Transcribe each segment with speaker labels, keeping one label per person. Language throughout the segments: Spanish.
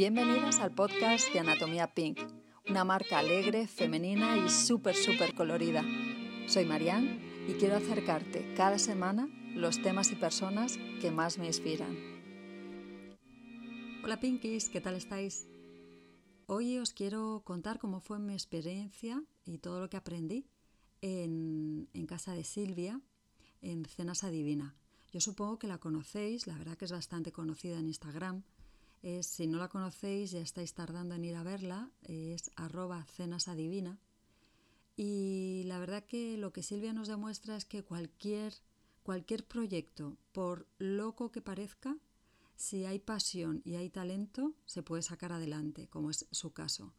Speaker 1: Bienvenidas al podcast de Anatomía Pink, una marca alegre, femenina y súper, súper colorida. Soy Marianne y quiero acercarte cada semana los temas y personas que más me inspiran. Hola Pinkies, ¿qué tal estáis? Hoy os quiero contar cómo fue mi experiencia y todo lo que aprendí en, en casa de Silvia, en Cenas Adivina. Yo supongo que la conocéis, la verdad que es bastante conocida en Instagram si no la conocéis, ya estáis tardando en ir a verla, es arroba cenasadivina. Y la verdad que lo que Silvia nos demuestra es que cualquier, cualquier proyecto, por loco que parezca, si hay pasión y hay talento, se puede sacar adelante, como es su caso.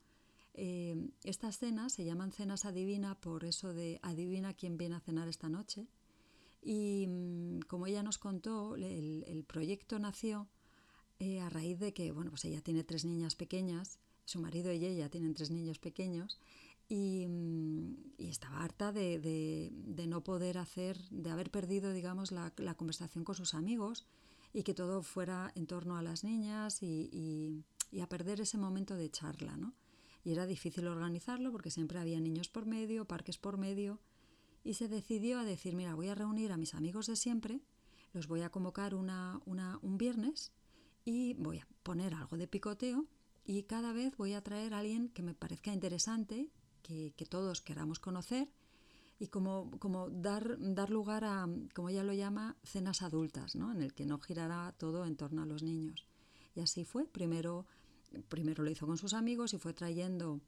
Speaker 1: Eh, estas cenas se llaman cenas adivina por eso de adivina quién viene a cenar esta noche. Y mm, como ella nos contó, el proyecto nació eh, a raíz de que, bueno, pues ella tiene tres niñas pequeñas, su marido y ella tienen tres niños pequeños, y, mm, estaba harta de, no poder hacer, de haber perdido, digamos, la, conversación con sus amigos y que todo fuera en torno a las niñas y, a perder ese momento de charla, ¿no? Y era difícil organizarlo porque siempre había niños por medio, parques por medio, y se decidió a decir, mira, voy a reunir a mis amigos de siempre, los voy a convocar una, un viernes y voy a poner algo de picoteo y cada vez voy a traer a alguien que me parezca interesante, que, todos queramos conocer y como, como dar, dar, lugar a, como ella lo llama, cenas adultas, ¿no? en el que no girará todo en torno a los niños. Y así fue. Primero, primero lo hizo con sus amigos y fue trayendo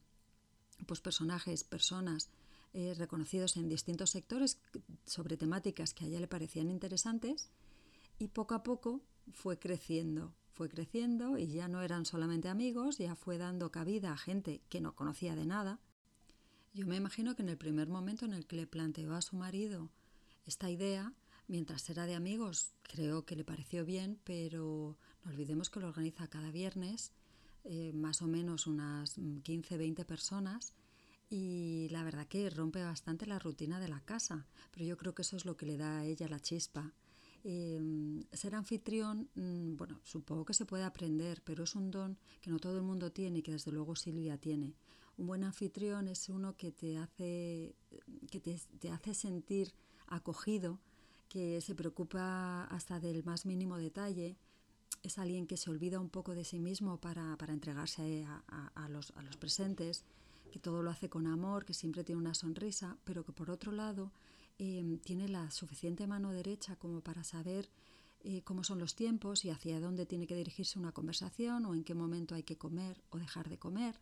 Speaker 1: pues, personajes, personas eh, reconocidos en distintos sectores sobre temáticas que a ella le parecían interesantes y poco a poco fue creciendo fue creciendo y ya no eran solamente amigos, ya fue dando cabida a gente que no conocía de nada. Yo me imagino que en el primer momento en el que le planteó a su marido esta idea, mientras era de amigos, creo que le pareció bien, pero no olvidemos que lo organiza cada viernes, eh, más o menos unas 15, 20 personas, y la verdad que rompe bastante la rutina de la casa, pero yo creo que eso es lo que le da a ella la chispa Em, ser anfitrión, mm, bueno, supongo que se puede aprender, pero es un don que no todo el mundo tiene y que desde luego Silvia tiene. Un buen anfitrión es uno que te hace, que te, hace sentir acogido, que se preocupa hasta del más mínimo detalle, es alguien que se olvida un poco de sí mismo para, entregarse a, los, a los presentes, que todo lo hace con amor, que siempre tiene una sonrisa, pero que por otro lado Em, tiene la suficiente mano derecha como para saber eh, cómo son los tiempos y hacia dónde tiene que dirigirse una conversación o en qué momento hay que comer o dejar de comer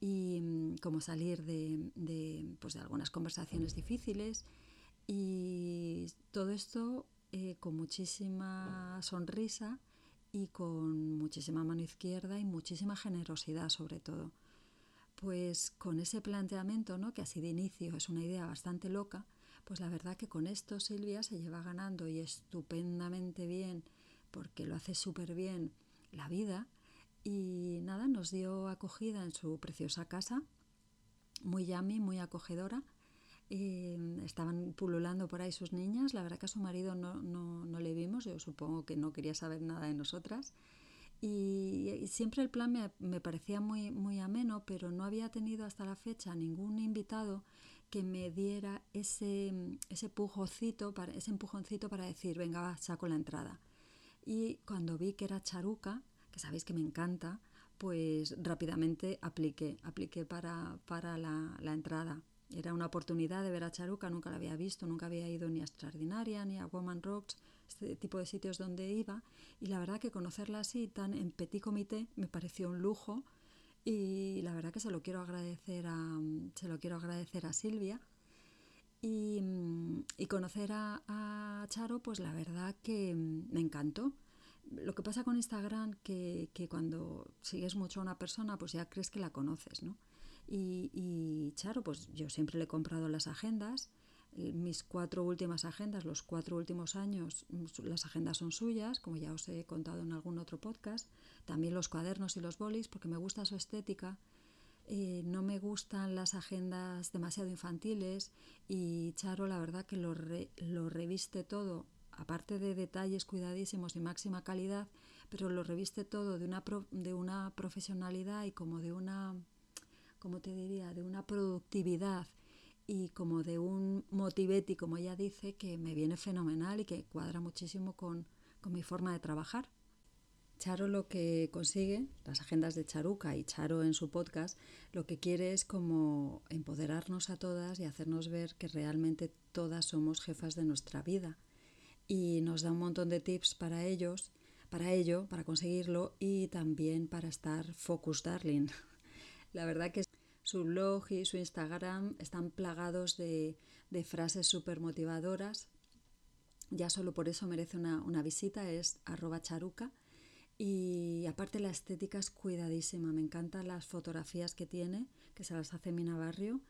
Speaker 1: y mm, cómo salir de, pues de, algunas conversaciones difíciles y todo esto eh, con muchísima sonrisa y con muchísima mano izquierda y muchísima generosidad sobre todo. Pues con ese planteamiento, ¿no? que así de inicio es una idea bastante loca, pues la verdad que con esto Silvia se lleva ganando y estupendamente bien, porque lo hace súper bien la vida. Y nada, nos dio acogida en su preciosa casa, muy yummy, muy acogedora. estaban pululando por ahí sus niñas. La verdad que a su marido no, no, le vimos, yo supongo que no quería saber nada de nosotras. Y, siempre el plan me, me, parecía muy, muy ameno, pero no había tenido hasta la fecha ningún invitado que me diera ese, ese, pujoncito para, ese empujoncito para decir, venga, va, saco la entrada. Y cuando vi que era charuca, que sabéis que me encanta, pues rápidamente apliqué, apliqué para, para la, la, entrada. Era una oportunidad de ver a Charuca, nunca la había visto, nunca había ido ni a Extraordinaria ni a Woman Rocks, este tipo de sitios donde iba, y la verdad que conocerla así, tan en petit comité, me pareció un lujo y la verdad que se lo quiero agradecer a, se lo quiero agradecer a Silvia. Y, conocer a, Charo, pues la verdad que me encantó. Lo que pasa con Instagram, que, que cuando sigues mucho a una persona, pues ya crees que la conoces, ¿no? Y, y Charo, pues yo siempre le he comprado las agendas mis cuatro últimas agendas, los cuatro últimos años, las agendas son suyas, como ya os he contado en algún otro podcast. También los cuadernos y los bolis, porque me gusta su estética. Eh, no me gustan las agendas demasiado infantiles y Charo la verdad que lo, lo reviste todo, aparte de detalles cuidadísimos y máxima calidad, pero lo reviste todo de una, de una profesionalidad y como de una, como te diría, de una productividad y como de un motivetti, como ella dice, que me viene fenomenal y que cuadra muchísimo con, con mi forma de trabajar. Charo lo que consigue, las agendas de Charuca y Charo en su podcast, lo que quiere es como empoderarnos a todas y hacernos ver que realmente todas somos jefas de nuestra vida. Y nos da un montón de tips para ellos, para ello, para conseguirlo y también para estar focus darling. La verdad que su blog y su Instagram están plagados de, de frases súper motivadoras. Ya solo por eso merece una, una visita, es arroba charuca y aparte la estética es cuidadísima, me encantan las fotografías que tiene, que se las hace Mina Barrio.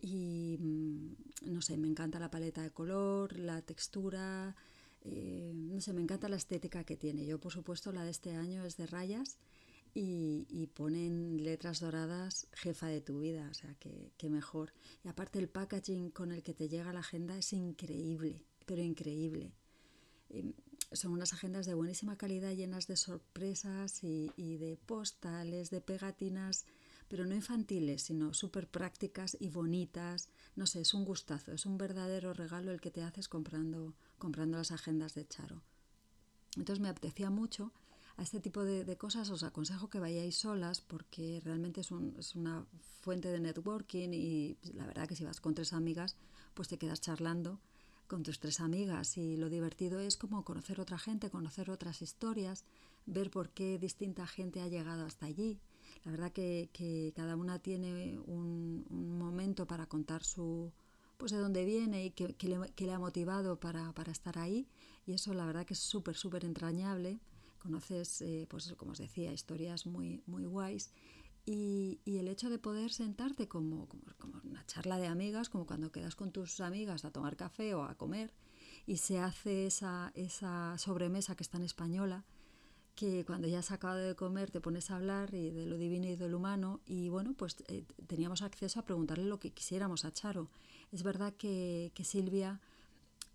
Speaker 1: Y mm, no sé, me encanta la paleta de color, la textura, eh, no sé, me encanta la estética que tiene. Yo, por supuesto, la de este año es de rayas y, y ponen letras doradas jefa de tu vida, o sea, que, que mejor. Y aparte el packaging con el que te llega la agenda es increíble, pero increíble. Em, son unas agendas de buenísima calidad llenas de sorpresas y, de postales, de pegatinas, pero no infantiles, sino súper prácticas y bonitas. No sé, es un gustazo, es un verdadero regalo el que te haces comprando, comprando las agendas de Charo. Entonces me apetecía mucho a este tipo de, cosas, os aconsejo que vayáis solas porque realmente es, una fuente de networking y la verdad que si vas con tres amigas, pues te quedas charlando con tus tres amigas. Y lo divertido es como conocer otra gente, conocer otras historias, ver por qué distinta gente ha llegado hasta allí. La verdad que, cada una tiene un, momento para contar su pues de dónde viene y qué, le, ha motivado para, estar ahí. Y eso la verdad que es súper súper entrañable conoces eh, pues como os decía historias muy muy guays y, el hecho de poder sentarte como, como, una charla de amigas, como cuando quedas con tus amigas a tomar café o a comer, y se hace esa, esa sobremesa que está en española, que cuando ya has acabado de comer te pones a hablar y de lo divino y de lo humano y bueno, pues eh, teníamos acceso a preguntarle lo que quisiéramos a Charo. Es verdad que, que Silvia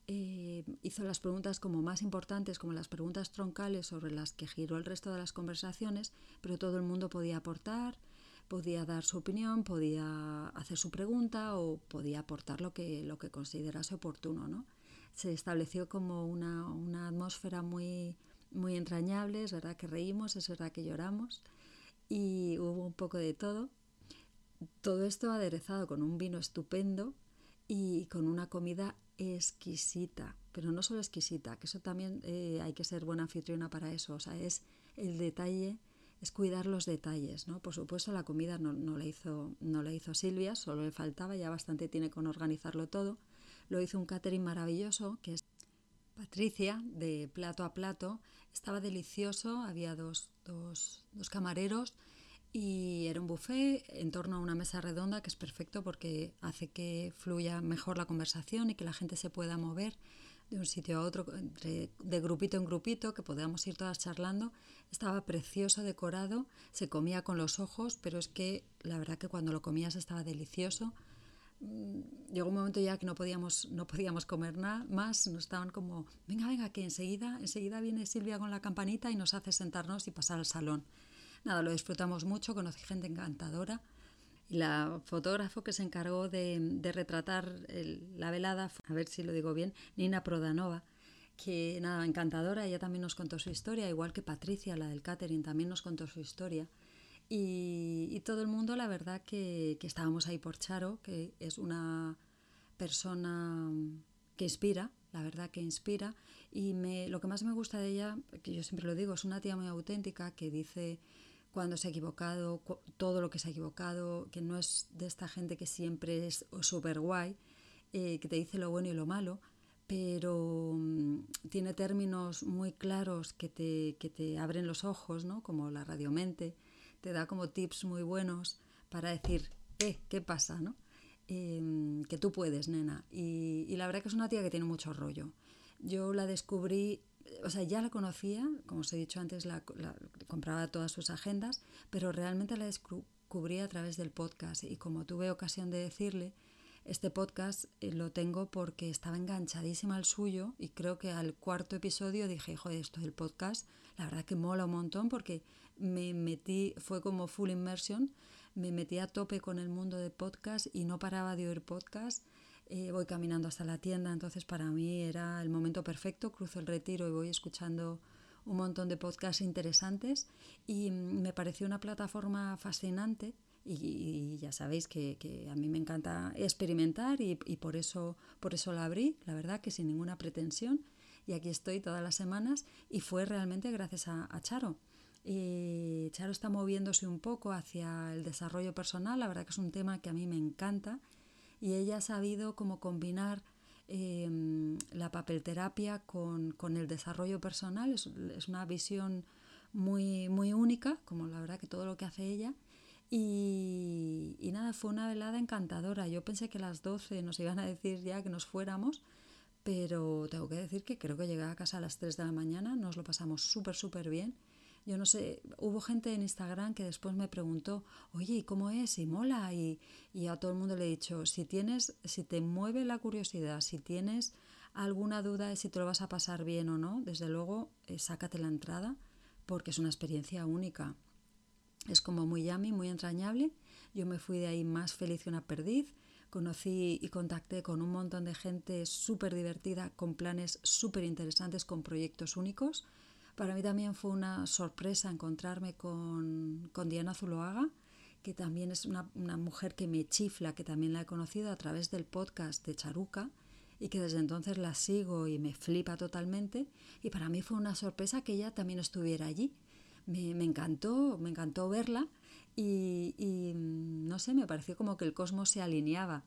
Speaker 1: eh, hizo las preguntas como más importantes, como las preguntas troncales sobre las que giró el resto de las conversaciones, pero todo el mundo podía aportar, podía dar su opinión, podía hacer su pregunta o podía aportar lo que, lo que considerase oportuno. ¿no? Se estableció como una, una atmósfera muy, muy entrañable, es verdad que reímos, es verdad que lloramos y hubo un poco de todo. Todo esto aderezado con un vino estupendo y con una comida exquisita, pero no solo exquisita, que eso también eh, hay que ser buena anfitriona para eso, o sea, es el detalle, es cuidar los detalles, ¿no? Por supuesto la comida no, no, la hizo, no la hizo Silvia, solo le faltaba, ya bastante tiene con organizarlo todo, lo hizo un catering maravilloso, que es Patricia, de plato a plato, estaba delicioso, había dos, dos, dos camareros, y era un buffet en torno a una mesa redonda que es perfecto porque hace que fluya mejor la conversación y que la gente se pueda mover de un sitio a otro, de grupito en grupito, que podamos ir todas charlando. Estaba precioso, decorado, se comía con los ojos, pero es que la verdad que cuando lo comías estaba delicioso. Mm, llegó un momento ya que no podíamos, no podíamos comer nada más, nos estaban como, venga, venga, que enseguida, enseguida viene Silvia con la campanita y nos hace sentarnos y pasar al salón. Nada, lo disfrutamos mucho, conocí gente encantadora. Y la fotógrafo que se encargó de, retratar la velada, a ver si lo digo bien, Nina Prodanova, que nada, encantadora, ella también nos contó su historia, igual que Patricia, la del catering, también nos contó su historia. Y, todo el mundo, la verdad, que, que, estábamos ahí por Charo, que es una persona que inspira, la verdad que inspira. Y me, lo que más me gusta de ella, que yo siempre lo digo, es una tía muy auténtica que dice cuando se ha equivocado, todo lo que se ha equivocado, que no es de esta gente que siempre es súper guay, eh, que te dice lo bueno y lo malo, pero mm, tiene términos muy claros que te, que te abren los ojos, ¿no? como la radiomente, te da como tips muy buenos para decir, eh, ¿qué pasa? ¿no? Em, que tú puedes, nena. Y, y la verdad que es una tía que tiene mucho rollo. Yo la descubrí o sea, ya la conocía, como os he dicho antes, la, compraba todas sus agendas, pero realmente la descubrí a través del podcast y como tuve ocasión de decirle, Este podcast eh, lo tengo porque estaba enganchadísima al suyo y creo que al cuarto episodio dije, joder, esto del podcast, la verdad que mola un montón porque me metí, fue como full immersion, me metí a tope con el mundo de podcast y no paraba de oír podcast. Eh, voy caminando hasta la tienda, entonces para mí era el momento perfecto, cruzo el retiro y voy escuchando un montón de podcasts interesantes y me pareció una plataforma fascinante y, ya sabéis que, a mí me encanta experimentar y, por, eso, por eso la abrí, la verdad que sin ninguna pretensión y aquí estoy todas las semanas y fue realmente gracias a, Charo. Y Charo está moviéndose un poco hacia el desarrollo personal, la verdad que es un tema que a mí me encanta y ella ha sabido cómo combinar em, la papelterapia con, con, el desarrollo personal, es, es, una visión muy, muy única, como la verdad que todo lo que hace ella, y, nada, fue una velada encantadora. Yo pensé que a las 12 nos iban a decir ya que nos fuéramos, pero tengo que decir que creo que llegué a casa a las 3 de la mañana, nos lo pasamos súper, súper bien. Yo no sé, hubo gente en Instagram que después me preguntó, oye, ¿y cómo es? ¿Y mola? Y, y a todo el mundo le he dicho, si tienes, si te mueve la curiosidad, si tienes alguna duda de si te lo vas a pasar bien o no, desde luego, eh, sácate la entrada porque es una experiencia única. Es como muy yummy, muy entrañable. Yo me fui de ahí más feliz que una perdiz. Conocí y contacté con un montón de gente súper divertida, con planes súper interesantes, con proyectos únicos. Para mí también fue una sorpresa encontrarme con, con Diana Zuloaga, que también es una, una, mujer que me chifla, que también la he conocido a través del podcast de Charuca y que desde entonces la sigo y me flipa totalmente. Y para mí fue una sorpresa que ella también estuviera allí me, encantó, me encantó verla y, mm, no sé, me pareció como que el cosmos se alineaba.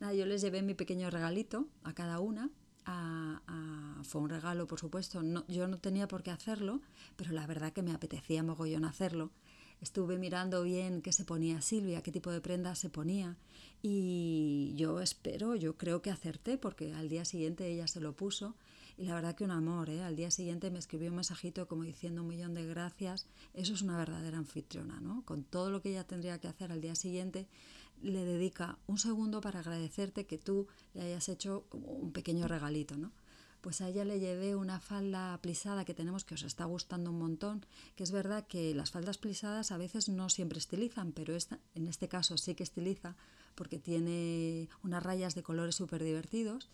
Speaker 1: Nada, yo les llevé mi pequeño regalito a cada una. Fue un regalo, por supuesto. No, yo no tenía por qué hacerlo, pero la verdad que me apetecía mogollón hacerlo. Estuve mirando bien qué se ponía Silvia, qué tipo de prenda se ponía. Y yo espero, yo creo que acerté, porque al día siguiente ella se lo puso y la verdad que un amor, ¿eh? Al día siguiente me escribió un mensajito como diciendo un millón de gracias. Eso es una verdadera anfitriona, ¿no? Con todo lo que ella tendría que hacer al día siguiente, le dedica un segundo para agradecerte que tú le hayas hecho un pequeño regalito, ¿no? Pues a ella le llevé una falda plisada que tenemos que os está gustando un montón, que es verdad que las faldas plisadas a veces no siempre estilizan, pero esta, en este caso sí que estiliza porque tiene unas rayas de colores súper divertidos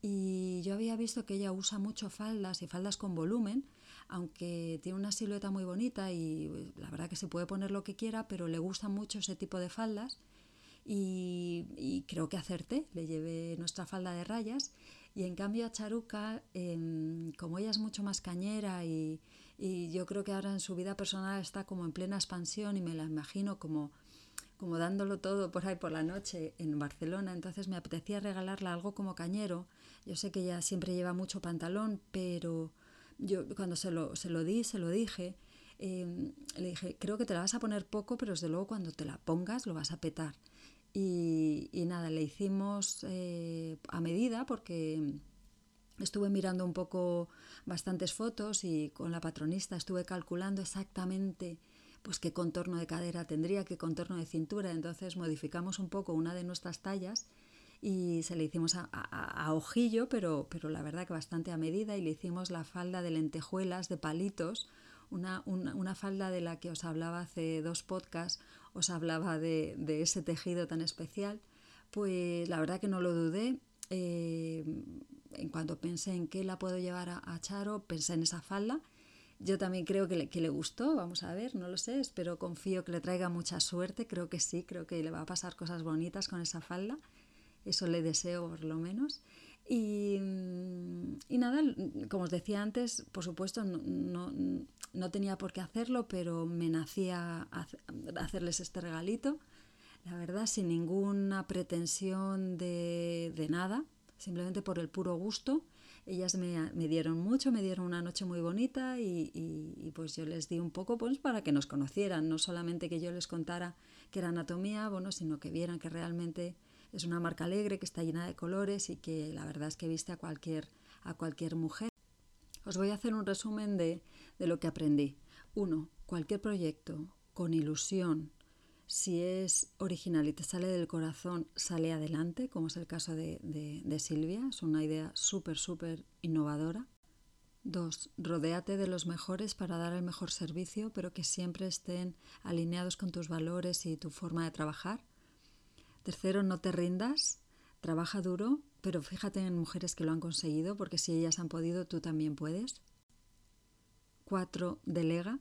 Speaker 1: y yo había visto que ella usa mucho faldas y faldas con volumen, aunque tiene una silueta muy bonita y pues, la verdad que se puede poner lo que quiera, pero le gusta mucho ese tipo de faldas. Y, creo que acerté, le llevé nuestra falda de rayas. Y en cambio a Charuca, em, como ella es mucho más cañera y, yo creo que ahora en su vida personal está como en plena expansión y me la imagino como como dándolo todo por ahí por la noche en Barcelona, entonces me apetecía regalarle algo como cañero. Yo sé que ella siempre lleva mucho pantalón, pero yo cuando se lo, se lo di, se lo dije, em, le dije, creo que te la vas a poner poco, pero desde luego cuando te la pongas lo vas a petar. Y, nada, le hicimos eh, a medida porque estuve mirando un poco bastantes fotos y con la patronista estuve calculando exactamente pues qué contorno de cadera tendría, qué contorno de cintura. Entonces modificamos un poco una de nuestras tallas y se le hicimos a, ojillo, pero, pero la verdad que bastante a medida, y le hicimos la falda de lentejuelas, de palitos, una, una, falda de la que os hablaba hace dos podcasts, os hablaba de, ese tejido tan especial. Pues la verdad que no lo dudé. Eh, en cuanto pensé en qué la puedo llevar a, Charo, pensé en esa falda yo también creo que le, que gustó, vamos a ver, no lo sé, espero, confío que le traiga mucha suerte, creo que sí, creo que le va a pasar cosas bonitas con esa falda, eso le deseo por lo menos. Y, y nada, como os decía antes, por supuesto no, no, no tenía por qué hacerlo, pero me nacía hacerles este regalito, la verdad, sin ninguna pretensión de, de nada, simplemente por el puro gusto. Ellas me, me, dieron mucho, me dieron una noche muy bonita y, y, pues yo les di un poco pues para que nos conocieran, no solamente que yo les contara que era anatomía, bueno, sino que vieran que realmente es una marca alegre, que está llena de colores y que la verdad es que viste a cualquier, a cualquier mujer. Os voy a hacer un resumen de, de lo que aprendí. Uno, cualquier proyecto con ilusión, Si es original y te sale del corazón, sale adelante, como es el caso de, de Silvia. Es una idea súper, súper innovadora. Dos, rodéate de los mejores para dar el mejor servicio, pero que siempre estén alineados con tus valores y tu forma de trabajar. Tercero, no te rindas, trabaja duro, pero fíjate en mujeres que lo han conseguido, porque si ellas han podido, tú también puedes. Cuatro, delega.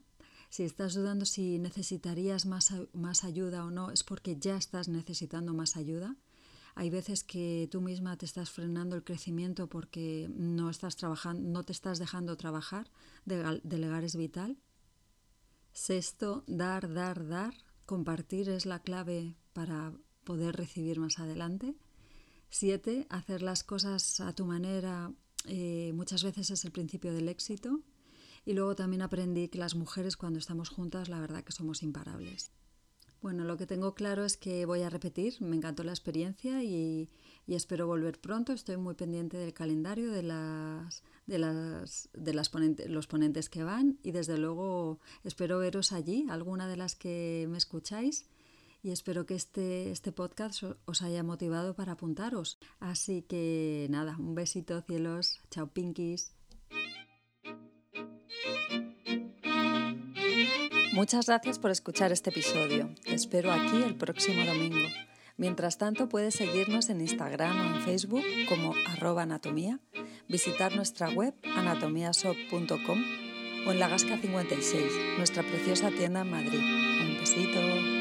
Speaker 1: Si estás dudando si necesitarías más, más ayuda o no, es porque ya estás necesitando más ayuda. Hay veces que tú misma te estás frenando el crecimiento porque no estás trabajando, no te estás dejando trabajar. Delegar es vital. Sexto, dar, dar, dar. Compartir es la clave para poder recibir más adelante. Siete, hacer las cosas a tu manera eh, muchas veces es el principio del éxito. Y luego también aprendí que las mujeres cuando estamos juntas la verdad que somos imparables. Bueno, lo que tengo claro es que voy a repetir, me encantó la experiencia y, espero volver pronto. Estoy muy pendiente del calendario, de, las, de, las, de las los ponentes que van y desde luego espero veros allí, alguna de las que me escucháis y espero que este, este podcast os haya motivado para apuntaros. Así que nada, un besito cielos, chao pinkies. Muchas gracias por escuchar este episodio. Te espero aquí el próximo domingo. Mientras tanto, puedes seguirnos en Instagram o en Facebook como arroba anatomía, visitar nuestra web anatomiasop.com o en la Gasca 56, nuestra preciosa tienda en Madrid. Un besito.